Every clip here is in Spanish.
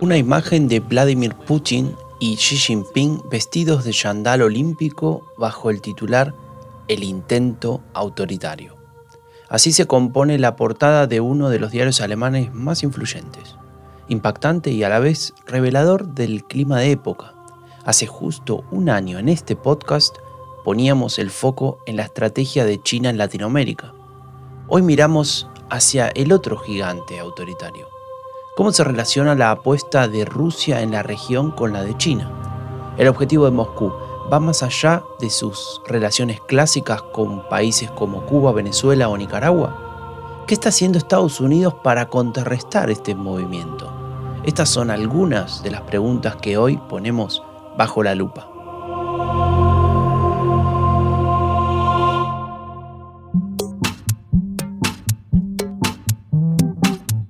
Una imagen de Vladimir Putin y Xi Jinping vestidos de chandal olímpico bajo el titular El intento autoritario. Así se compone la portada de uno de los diarios alemanes más influyentes, impactante y a la vez revelador del clima de época. Hace justo un año en este podcast poníamos el foco en la estrategia de China en Latinoamérica. Hoy miramos hacia el otro gigante autoritario. ¿Cómo se relaciona la apuesta de Rusia en la región con la de China? El objetivo de Moscú va más allá de sus relaciones clásicas con países como Cuba, Venezuela o Nicaragua. ¿Qué está haciendo Estados Unidos para contrarrestar este movimiento? Estas son algunas de las preguntas que hoy ponemos bajo la lupa.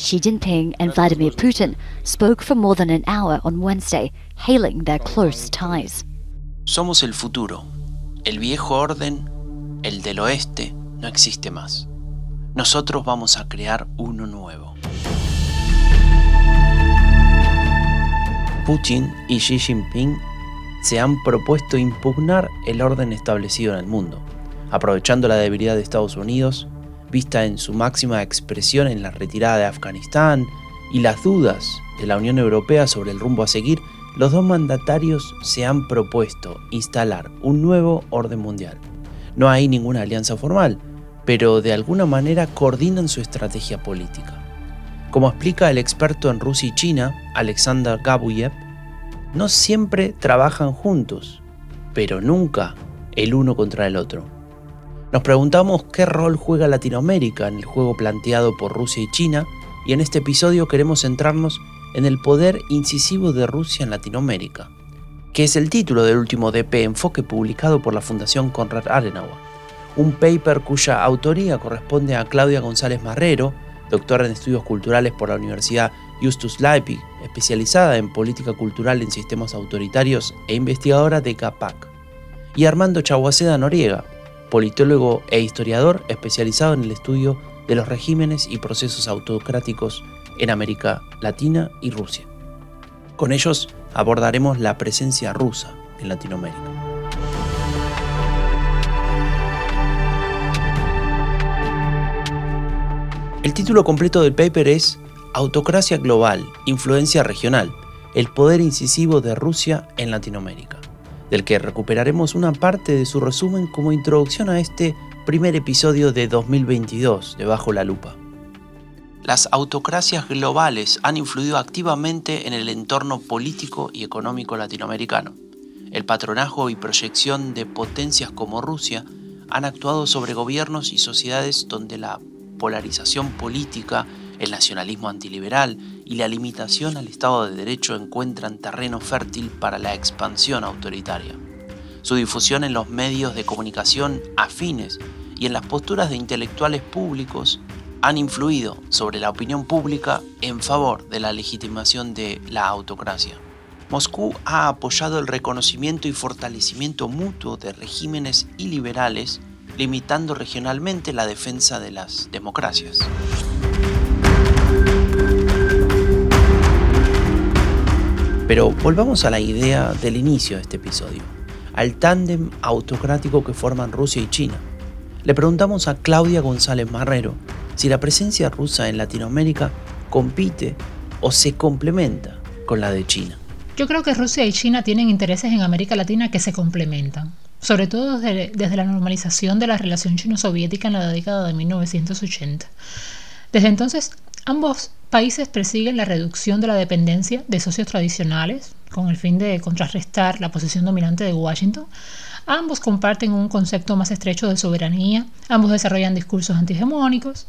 Xi Jinping and Vladimir Putin spoke for more than an hour on Wednesday, hailing their close ties. Somos el futuro. El viejo orden, el del oeste, no existe más. Nosotros vamos a crear uno nuevo. Putin y Xi Jinping se han propuesto impugnar el orden establecido en el mundo, aprovechando la debilidad de Estados Unidos vista en su máxima expresión en la retirada de Afganistán y las dudas de la Unión Europea sobre el rumbo a seguir, los dos mandatarios se han propuesto instalar un nuevo orden mundial. No hay ninguna alianza formal, pero de alguna manera coordinan su estrategia política. Como explica el experto en Rusia y China, Alexander Gabuyev, no siempre trabajan juntos, pero nunca el uno contra el otro. Nos preguntamos qué rol juega Latinoamérica en el juego planteado por Rusia y China y en este episodio queremos centrarnos en el poder incisivo de Rusia en Latinoamérica, que es el título del último DP Enfoque publicado por la Fundación Konrad Adenauer, un paper cuya autoría corresponde a Claudia González Marrero, doctora en estudios culturales por la Universidad Justus Leipzig, especializada en política cultural en sistemas autoritarios e investigadora de CAPAC, y Armando Chaguaceda Noriega, politólogo e historiador especializado en el estudio de los regímenes y procesos autocráticos en América Latina y Rusia. Con ellos abordaremos la presencia rusa en Latinoamérica. El título completo del paper es Autocracia global, influencia regional, el poder incisivo de Rusia en Latinoamérica del que recuperaremos una parte de su resumen como introducción a este primer episodio de 2022 de Bajo la Lupa. Las autocracias globales han influido activamente en el entorno político y económico latinoamericano. El patronajo y proyección de potencias como Rusia han actuado sobre gobiernos y sociedades donde la polarización política, el nacionalismo antiliberal y la limitación al Estado de Derecho encuentran terreno fértil para la expansión autoritaria. Su difusión en los medios de comunicación afines y en las posturas de intelectuales públicos han influido sobre la opinión pública en favor de la legitimación de la autocracia. Moscú ha apoyado el reconocimiento y fortalecimiento mutuo de regímenes iliberales, limitando regionalmente la defensa de las democracias. Pero volvamos a la idea del inicio de este episodio, al tándem autocrático que forman Rusia y China. Le preguntamos a Claudia González Marrero si la presencia rusa en Latinoamérica compite o se complementa con la de China. Yo creo que Rusia y China tienen intereses en América Latina que se complementan, sobre todo desde, desde la normalización de la relación chino-soviética en la década de 1980. Desde entonces, ambos países persiguen la reducción de la dependencia de socios tradicionales con el fin de contrarrestar la posición dominante de Washington, Ambos comparten un concepto más estrecho de soberanía, ambos desarrollan discursos antihegemónicos,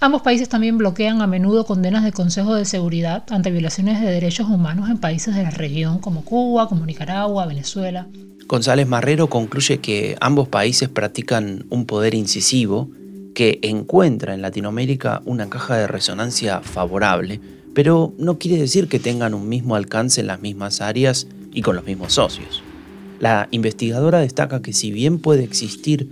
Ambos países también bloquean a menudo condenas del Consejo de Seguridad ante violaciones de derechos humanos en países de la región como Cuba, como Nicaragua, Venezuela. González Marrero concluye que ambos países practican un poder incisivo que encuentra en Latinoamérica una caja de resonancia favorable, pero no quiere decir que tengan un mismo alcance en las mismas áreas y con los mismos socios. La investigadora destaca que si bien puede existir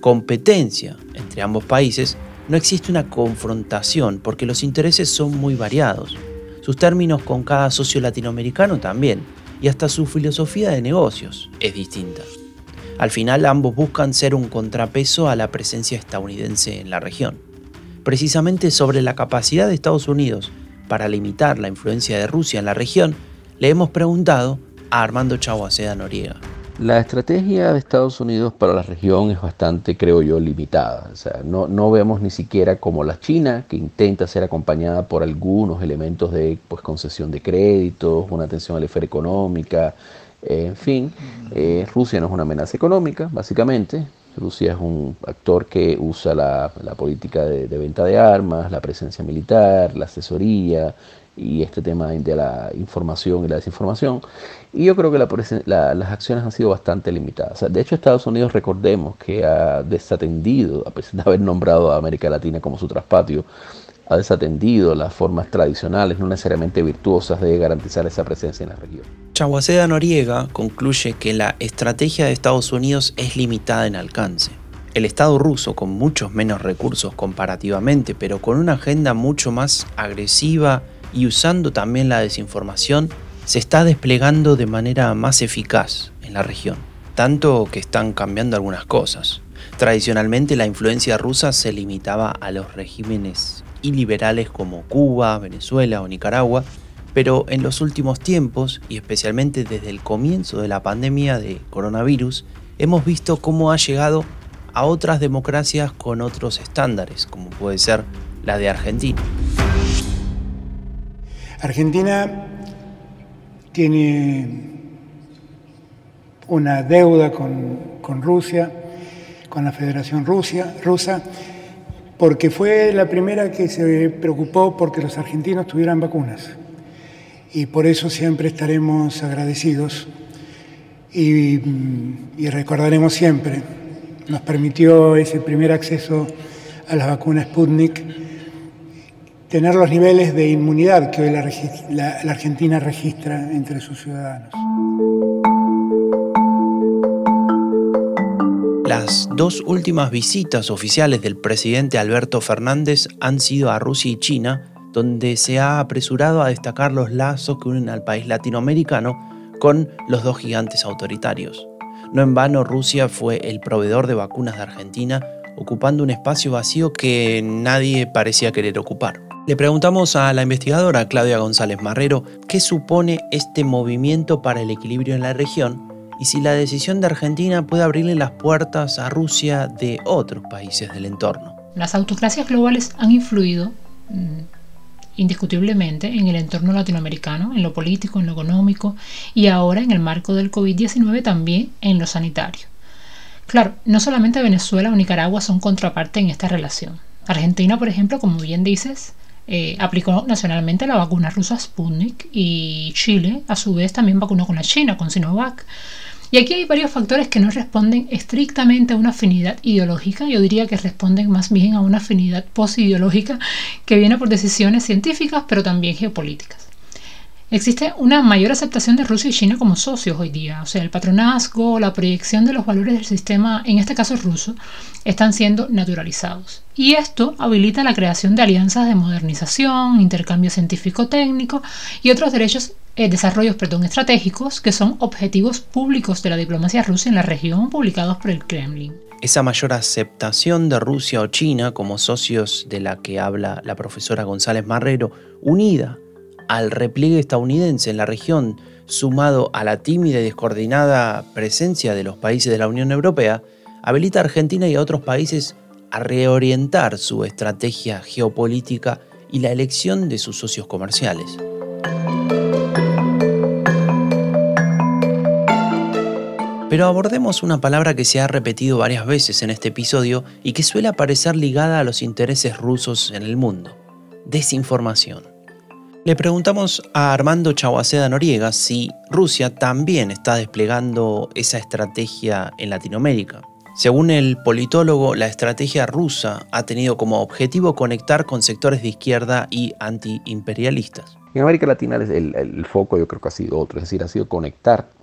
competencia entre ambos países, no existe una confrontación porque los intereses son muy variados. Sus términos con cada socio latinoamericano también, y hasta su filosofía de negocios es distinta. Al final ambos buscan ser un contrapeso a la presencia estadounidense en la región. Precisamente sobre la capacidad de Estados Unidos para limitar la influencia de Rusia en la región, le hemos preguntado a Armando Chaguaceda Noriega. La estrategia de Estados Unidos para la región es bastante, creo yo, limitada. O sea, no, no vemos ni siquiera como la China, que intenta ser acompañada por algunos elementos de pues, concesión de créditos, una atención a la esfera económica, en fin. Eh, Rusia no es una amenaza económica, básicamente. Rusia es un actor que usa la, política de, venta de armas, la presencia militar, la asesoría, y este tema de la información y la desinformación. Y yo creo que las acciones han sido bastante limitadas. de hecho, Estados Unidos, recordemos que ha desatendido, a pesar de haber nombrado a América Latina como su traspatio, ha desatendido las formas tradicionales, no necesariamente virtuosas, de garantizar esa presencia en la región. Chaguaceda Noriega concluye que la estrategia de Estados Unidos es limitada en alcance. El Estado ruso, con muchos menos recursos comparativamente, pero con una agenda mucho más agresiva y usando también la desinformación, se está desplegando de manera más eficaz en la región, tanto que están cambiando algunas cosas. Tradicionalmente la influencia rusa se limitaba a los regímenes iliberales como Cuba, Venezuela o Nicaragua, pero en los últimos tiempos, y especialmente desde el comienzo de la pandemia de coronavirus, hemos visto cómo ha llegado a otras democracias con otros estándares, como puede ser la de Argentina. Argentina tiene una deuda con, Rusia, con la Federación Rusia, Rusa, porque fue la primera que se preocupó porque los argentinos tuvieran vacunas. Y por eso siempre estaremos agradecidos y, recordaremos siempre. Nos permitió ese primer acceso a las vacunas Sputnik tener los niveles de inmunidad que hoy la, Argentina registra entre sus ciudadanos. Las dos últimas visitas oficiales del presidente Alberto Fernández han sido a Rusia y China, donde se ha apresurado a destacar los lazos que unen al país latinoamericano con los dos gigantes autoritarios. No en vano Rusia fue el proveedor de vacunas de Argentina, ocupando un espacio vacío que nadie parecía querer ocupar. Le preguntamos a la investigadora Claudia González Marrero qué supone este movimiento para el equilibrio en la región y si la decisión de Argentina puede abrirle las puertas a Rusia de otros países del entorno. Las autocracias globales han influido mm, indiscutiblemente en el entorno latinoamericano, en lo político, en lo económico y ahora en el marco del COVID-19 también en lo sanitario. Claro, no solamente Venezuela o Nicaragua son contraparte en esta relación. Argentina, por ejemplo, como bien dices, eh, aplicó nacionalmente la vacuna rusa Sputnik y Chile a su vez también vacunó con la China, con Sinovac. Y aquí hay varios factores que no responden estrictamente a una afinidad ideológica, yo diría que responden más bien a una afinidad posideológica que viene por decisiones científicas pero también geopolíticas. Existe una mayor aceptación de Rusia y China como socios hoy día, o sea, el patronazgo, la proyección de los valores del sistema, en este caso ruso, están siendo naturalizados. Y esto habilita la creación de alianzas de modernización, intercambio científico-técnico y otros derechos, eh, desarrollos perdón, estratégicos que son objetivos públicos de la diplomacia rusa en la región publicados por el Kremlin. Esa mayor aceptación de Rusia o China como socios de la que habla la profesora González Marrero, unida al repliegue estadounidense en la región, sumado a la tímida y descoordinada presencia de los países de la Unión Europea, habilita a Argentina y a otros países a reorientar su estrategia geopolítica y la elección de sus socios Pero abordemos una palabra que se ha repetido varias veces en este episodio y que suele aparecer ligada a los intereses rusos en el mundo. Desinformación. Le preguntamos a Armando Chaguaceda Noriega si Rusia también está desplegando esa estrategia en Latinoamérica. Según el politólogo, la estrategia rusa ha tenido como objetivo conectar con sectores de izquierda y antiimperialistas. En América Latina el, el, foco yo creo que ha sido otro, es decir, ha sido conectar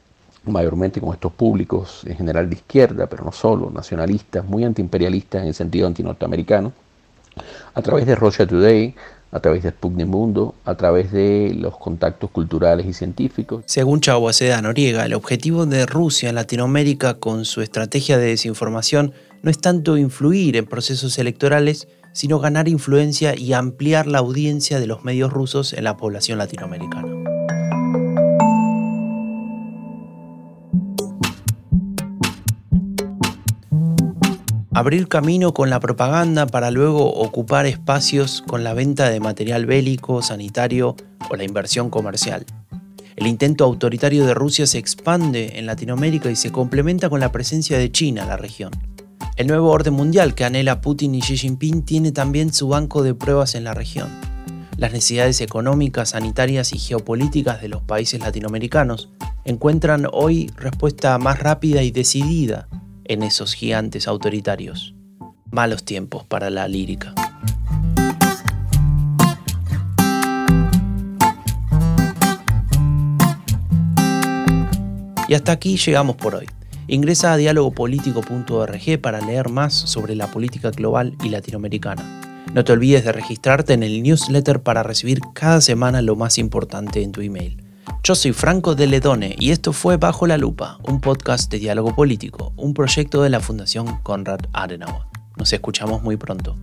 mayormente con estos públicos en general de izquierda, pero no solo, nacionalistas, muy antiimperialistas en el sentido antinorteamericano, a través de Russia Today, a través de Sputnik Mundo, a través de los contactos culturales y científicos. Según Chaguaceda Noriega, el objetivo de Rusia en Latinoamérica con su estrategia de desinformación no es tanto influir en procesos electorales, sino ganar influencia y ampliar la audiencia de los medios rusos en la población latinoamericana. Abrir camino con la propaganda para luego ocupar espacios con la venta de material bélico, sanitario o la inversión comercial. El intento autoritario de Rusia se expande en Latinoamérica y se complementa con la presencia de China en la región. El nuevo orden mundial que anhela Putin y Xi Jinping tiene también su banco de pruebas en la región. Las necesidades económicas, sanitarias y geopolíticas de los países latinoamericanos encuentran hoy respuesta más rápida y decidida en esos gigantes autoritarios. Malos tiempos para la lírica. Y hasta aquí llegamos por hoy. Ingresa a dialogopolítico.org para leer más sobre la política global y latinoamericana. No te olvides de registrarte en el newsletter para recibir cada semana lo más importante en tu email. Yo soy Franco de Ledone y esto fue Bajo la Lupa, un podcast de diálogo político, un proyecto de la Fundación Konrad Adenauer. Nos escuchamos muy pronto.